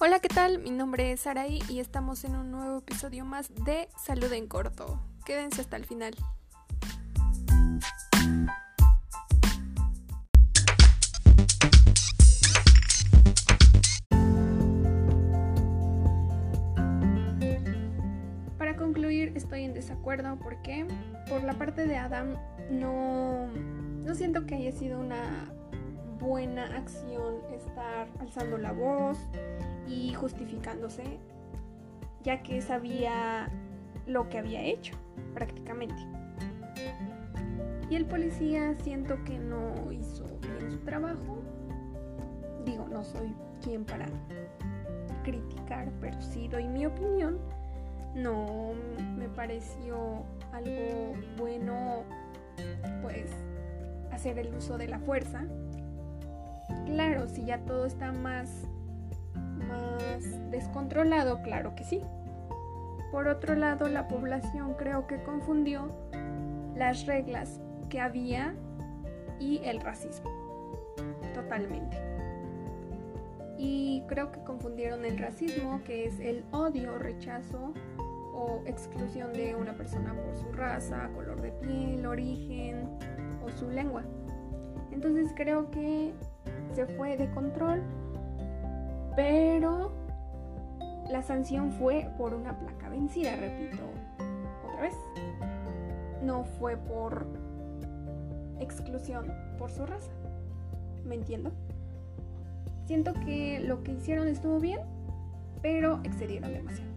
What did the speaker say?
Hola, ¿qué tal? Mi nombre es Saraí y estamos en un nuevo episodio más de Salud en Corto. Quédense hasta el final. Para concluir, estoy en desacuerdo porque por la parte de Adam no, no siento que haya sido una buena acción estar alzando la voz y justificándose, ya que sabía lo que había hecho prácticamente. Y el policía siento que no hizo bien su trabajo. Digo, no soy quien para criticar, pero sí doy mi opinión. No me pareció algo bueno, pues, hacer el uso de la fuerza Claro, si ya todo está más, descontrolado, claro que sí. Por otro lado, la población creo que confundió las reglas que había y el racismo. Totalmente. Y creo que confundieron el racismo, que es el odio, rechazo o exclusión de una persona por su raza, color de piel, origen o su lengua. Entonces creo que se fue de control, pero la sanción fue por una placa vencida, repito, otra vez. No fue por exclusión por su raza. ¿Me entiendo? Siento que lo que hicieron estuvo bien, pero excedieron demasiado.